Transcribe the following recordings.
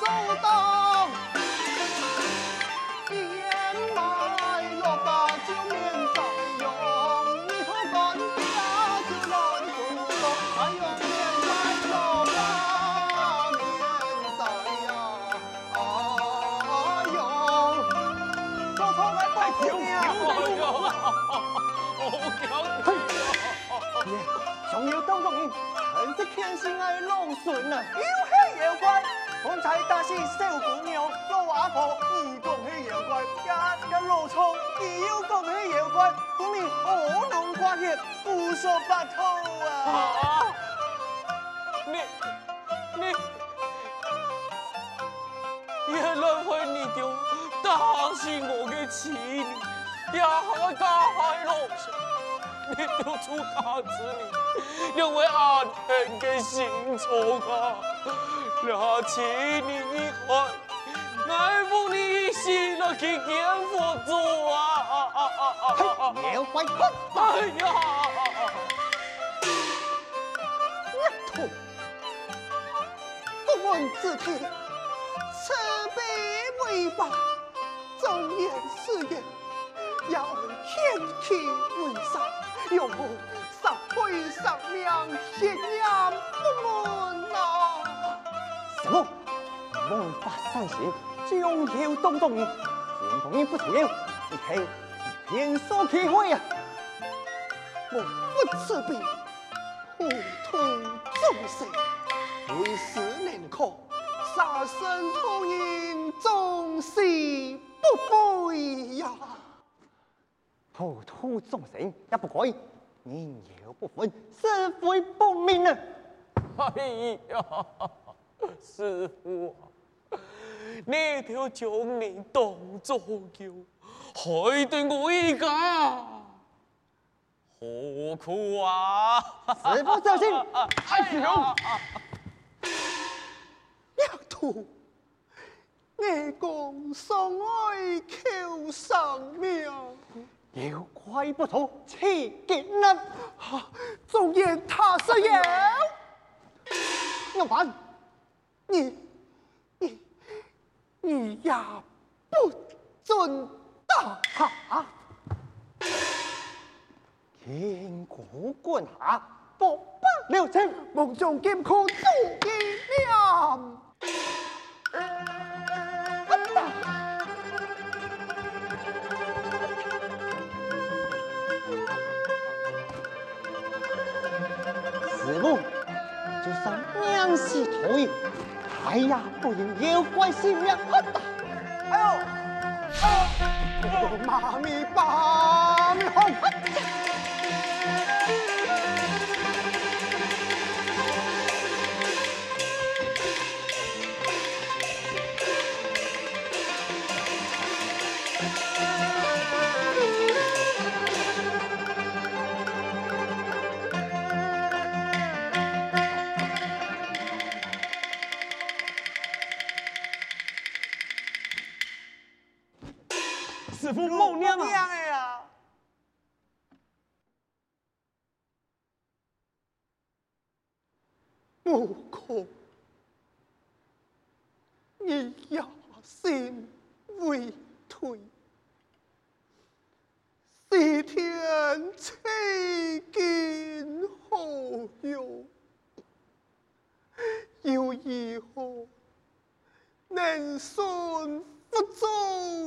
走到。我嘅妻，也系加害老孙。你丢出大子你，因为阿天嘅心肠啊！那请你以后，爱护你心那去见佛祖啊！妖怪哭！哎呀！一吐，公安之体，慈悲为怀，忠言誓言，要天地为上。有母上会上梁，血染不满啊！什么？王法善行，将要当众人，见公人不出了，你看天所开会啊！我不慈悲，普通众生，为死难可，杀身屠人，终是不悔呀！普通众生也不可以，人有不分，是非不明啊！哎呀，师傅啊，你条将你当作叫，害得我一家何苦啊？师父小心！哎呀，要吐，我共送爱求生命。妖怪不走，气劲啊！纵然他是妖，要还你你你也不准打！天古棍下，不不留情，梦中剑哭足一两。命是土，哎呀，不应妖怪性命。哎呦，哎呦，妈咪爸咪好。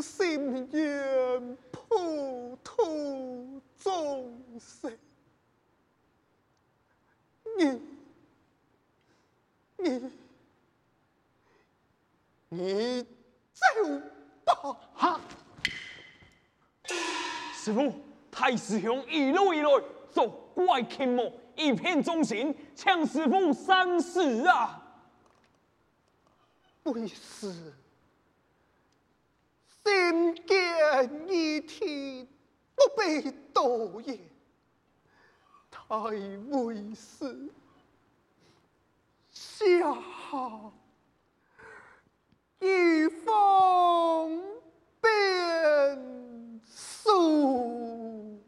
心愿，普度众生。你你你走吧！哈！师傅，太师兄一路以来作怪倾魔，以骗众生，请师傅三思啊！为师。心见一天不被道也，太为师下一封便书。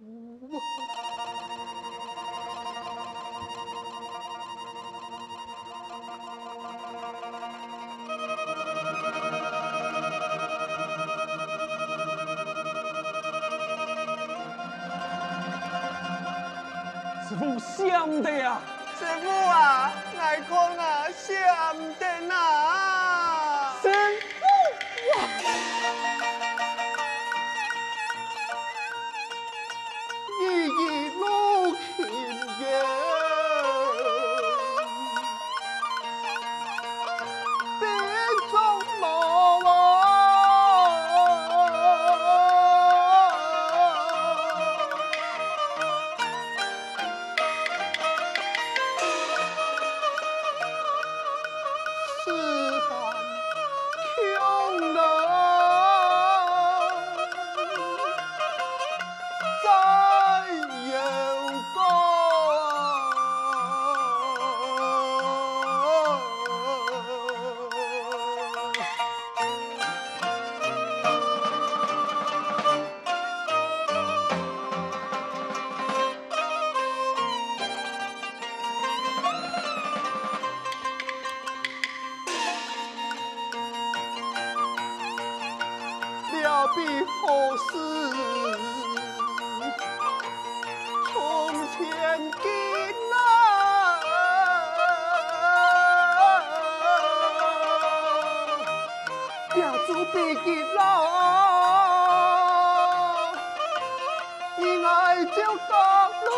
真的呀，师傅啊，爹祖必结啦，而爱就各路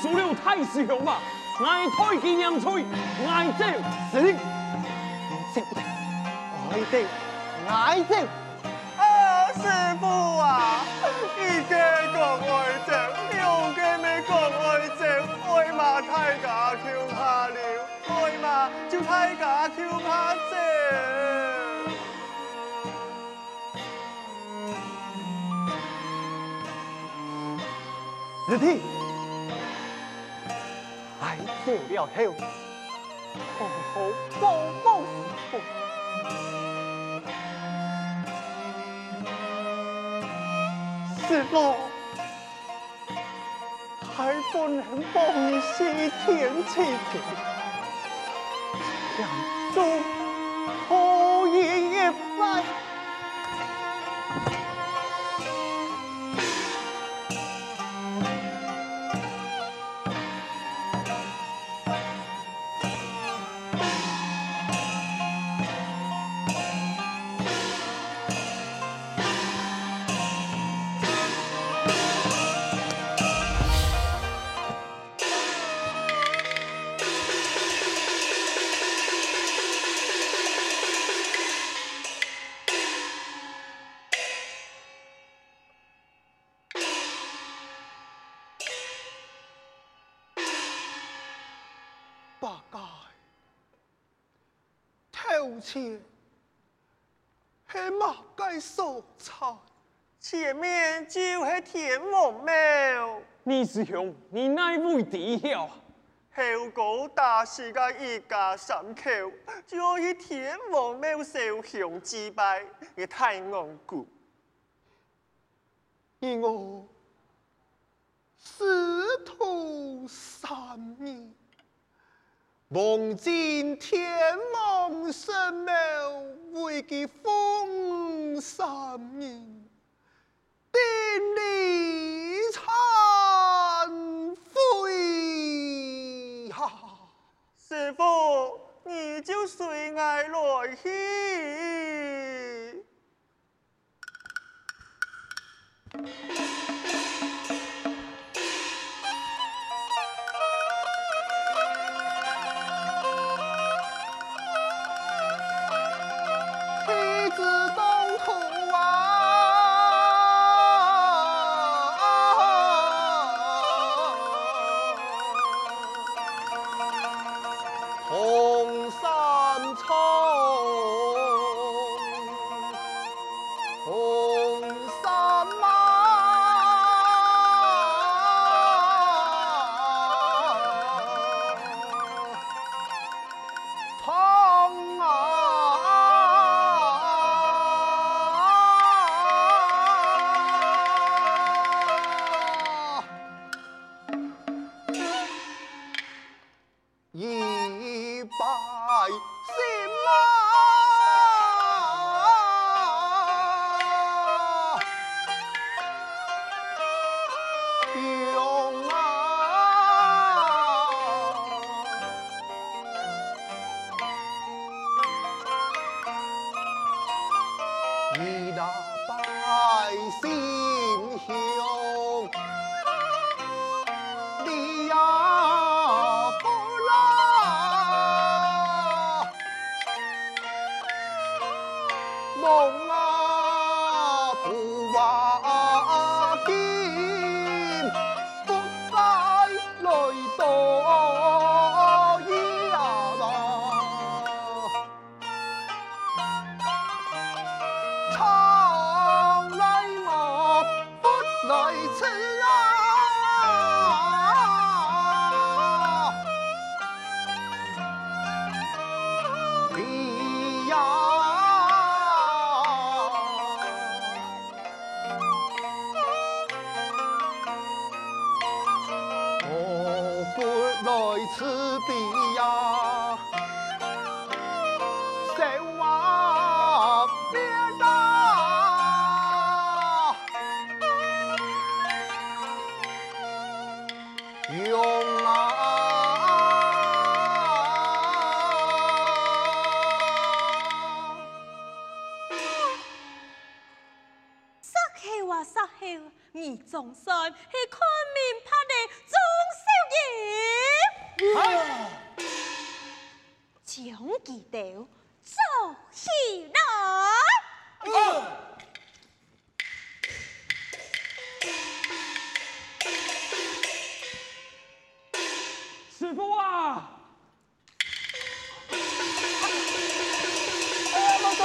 输了太师兄吧？爱推纪念翠，爱走，是，走不得，爱走。爱情，啊，师傅啊，一个讲爱情，两个没讲爱情，爱嘛大家求怕了，爱嘛就大家求怕者。师弟，爱走了后，好好保保师父。师父，还不能帮你西天取经，两周前系马街所产，前面就是天王庙。你师兄，你哪会知晓？后果大是个一家三口，就是天王庙受香祭拜嘅太阳宫。而我师徒三人，望尽天王神庙为其封三年，典礼忏悔。哈，师傅，你就随我来去。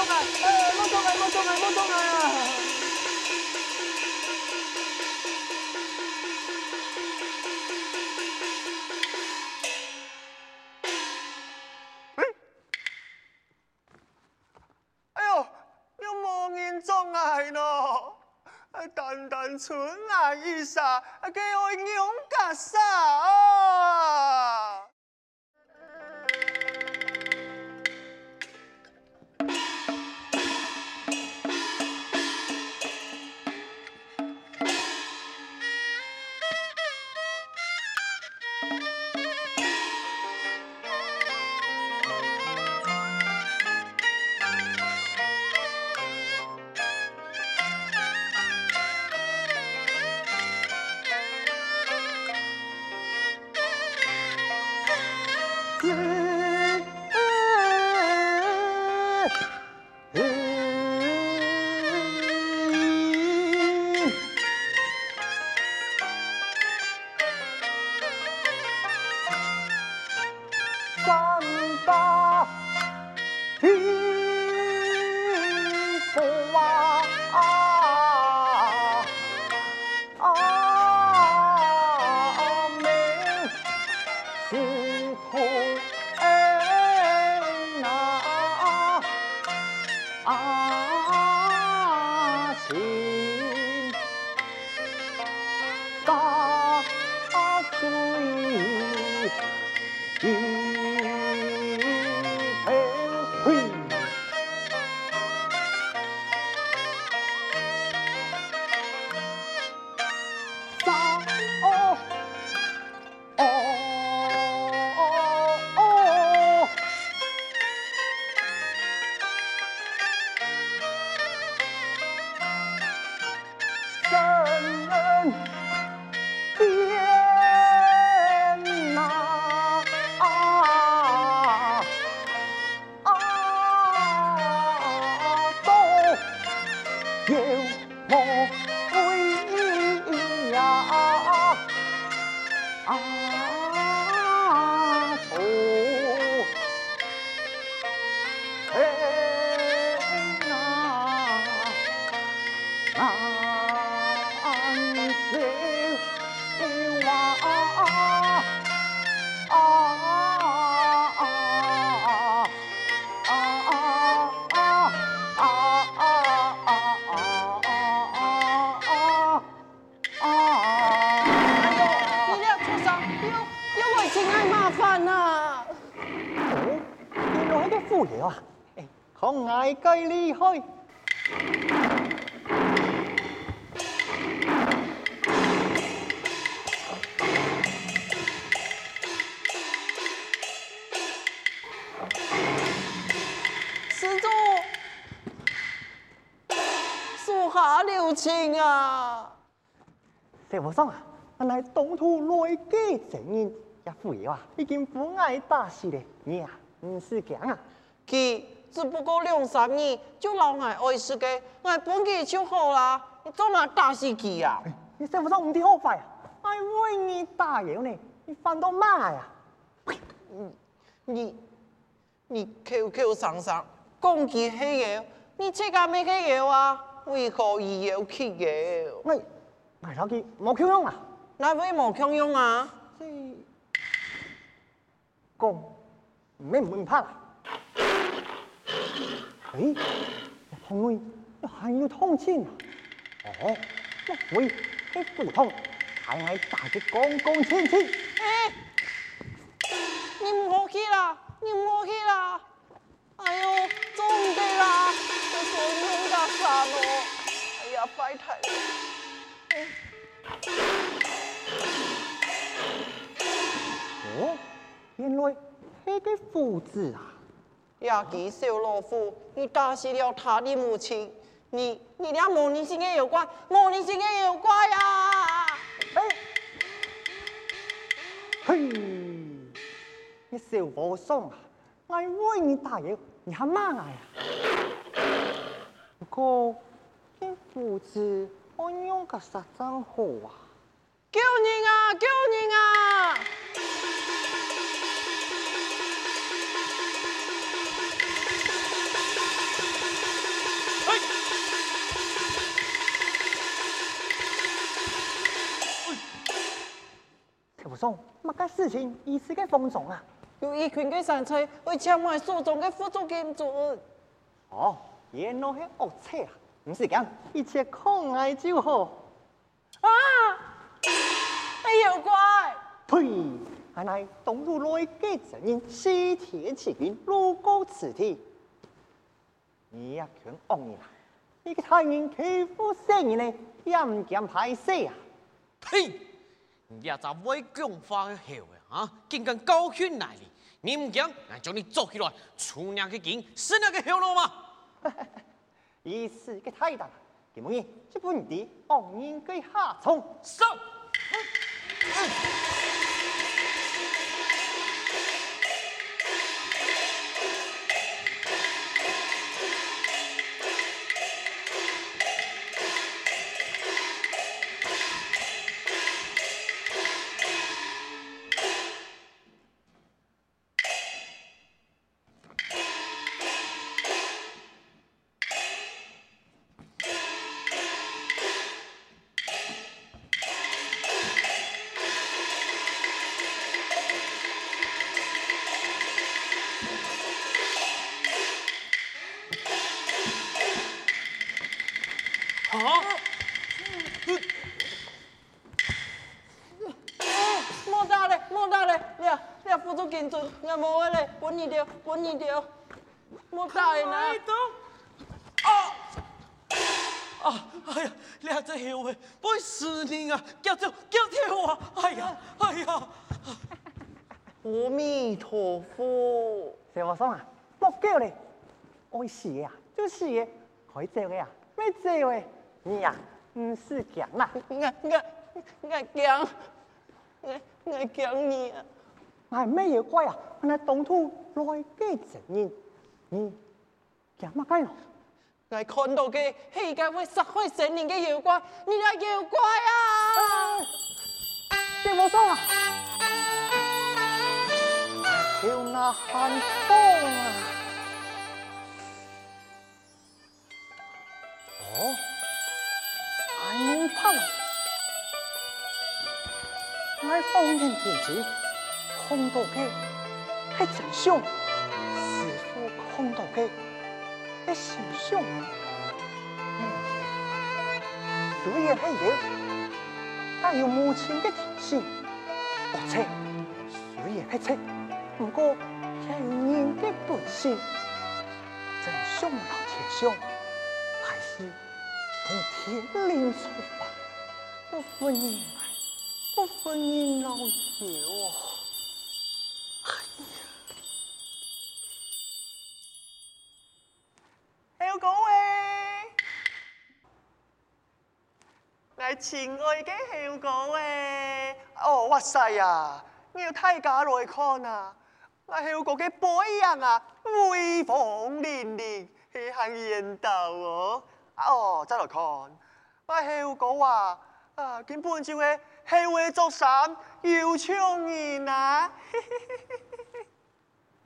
动啊！哎，莫动啊！莫动啊！莫动啊！单单纯爱一刹，给我勇敢杀看爱该厉害。施主，属下留情啊！谢和尚啊，我乃东土来嘅证人，一富爷啊，已经不爱打死了，你啊，唔是强啊？佢只不过两三年就老爱爱死嘅，爱本佢就好啦，你做哪打死佢啊？你谢和尚唔得好快啊！哎为你打赢呢，你犯到嘛呀？你你口口声声讲佢系妖，你这个咩系妖啊？为何以妖去妖？我我老佢冇口用啊！那为冇强用啊？这讲唔咩唔怕？诶，红妹还要通情啊？哦，一会一互通，还爱打得光光清清。哎，你唔好去啦，你唔好去啦！哎呦，做唔得啦，这手弄到啥咯？哎呀，拜托了。哦，原来系个夫子啊！亚基小老夫，你打死了他的母亲，你你俩莫逆心嘅妖怪，莫逆心嘅妖怪啊！哎，嘿，你小和尚啊，我为你打嘢，你还骂我呀？不过，你父子我用个啥账号啊？救人啊！救人乜个事情一时嘅风中啊？有一群嘅山贼为抢我手中嘅辅助金樽。哦，原来系恶贼啊！唔是讲，一切可爱就好。啊！哎妖怪！呸！原来东土来嘅证人，西天取经，路过此地。你呀，全恶人啊！你个太人欺负小人呢，也唔惊歹势啊！呸！你也在为讲话的后嘅啊，竟敢高兴来哩！你唔讲，俺叫你做起来，出两个劲，死两个后路吗？意思个太大，给么嘢？这本地恶人嘅下冲。上！啊！莫打咧，莫打咧！你啊，你啊，佛珠金樽，我无话咧，滚你掉，滚你掉，莫打咧呐！啊！啊！哎呀，你还在后尾，不会死你啊！叫叫叫跳啊！哎呀，哎呀！阿弥陀佛！小和尚啊，莫叫咧，爱死呀，就是嘅，可以走嘅呀，咩走嘅？你呀，唔是讲啦，我我我强，我我强你啊！我系咩嘢怪啊？我系东土来嘅证人，你强乜鬼咯？我看到嘅系一个会杀害神灵嘅妖怪，你系妖怪啊！小和尚啊，叫那寒风啊！哦。还能怕了？我放眼天际，看到嘅系真凶，师父看到嘅系真相。虽然系妖，但有母亲嘅天性，而且虽然还错，不过系人的本性。真相老天相，还是从天灵说法，不分你爱，不分你老友。哎呦，各位，我亲爱的小哥诶，哦，哇塞呀，你要太家来看啊！我小哥嘅背影啊，威风凛凛，系行烟道哦。哦，再来看，我小哥啊，啊，根本就系系会做山又抢人啊！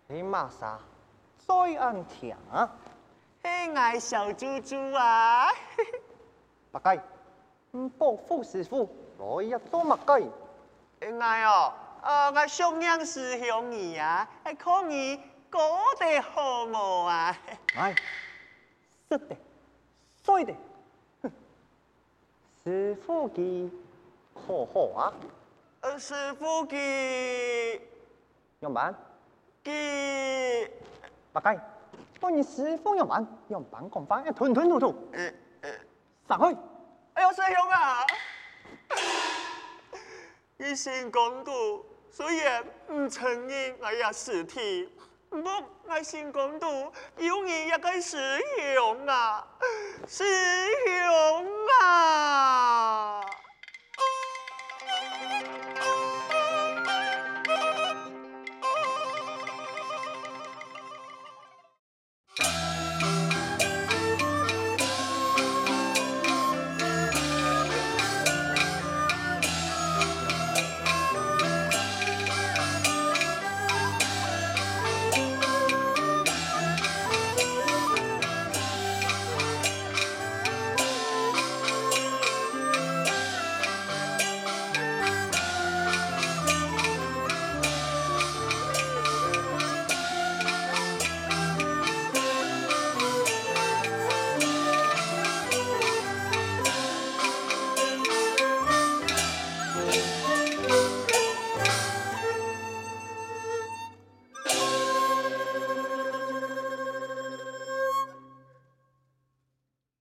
你骂啥？再安听。系爱小猪猪啊！八戒，唔保护师傅，来一做乜计？爱哦，啊，我上样师兄你啊，系可以过得好冇啊？哎，是的，对的，哼，师傅佢好好啊。呃，师傅佢用板，给，八戒，帮你师傅用板，用板讲翻，吞吞吐吐，呃呃，散去。哎呦，师兄啊！一心公主虽然唔承认哎呀尸体，不过我心公主有你一个师兄啊，师兄啊！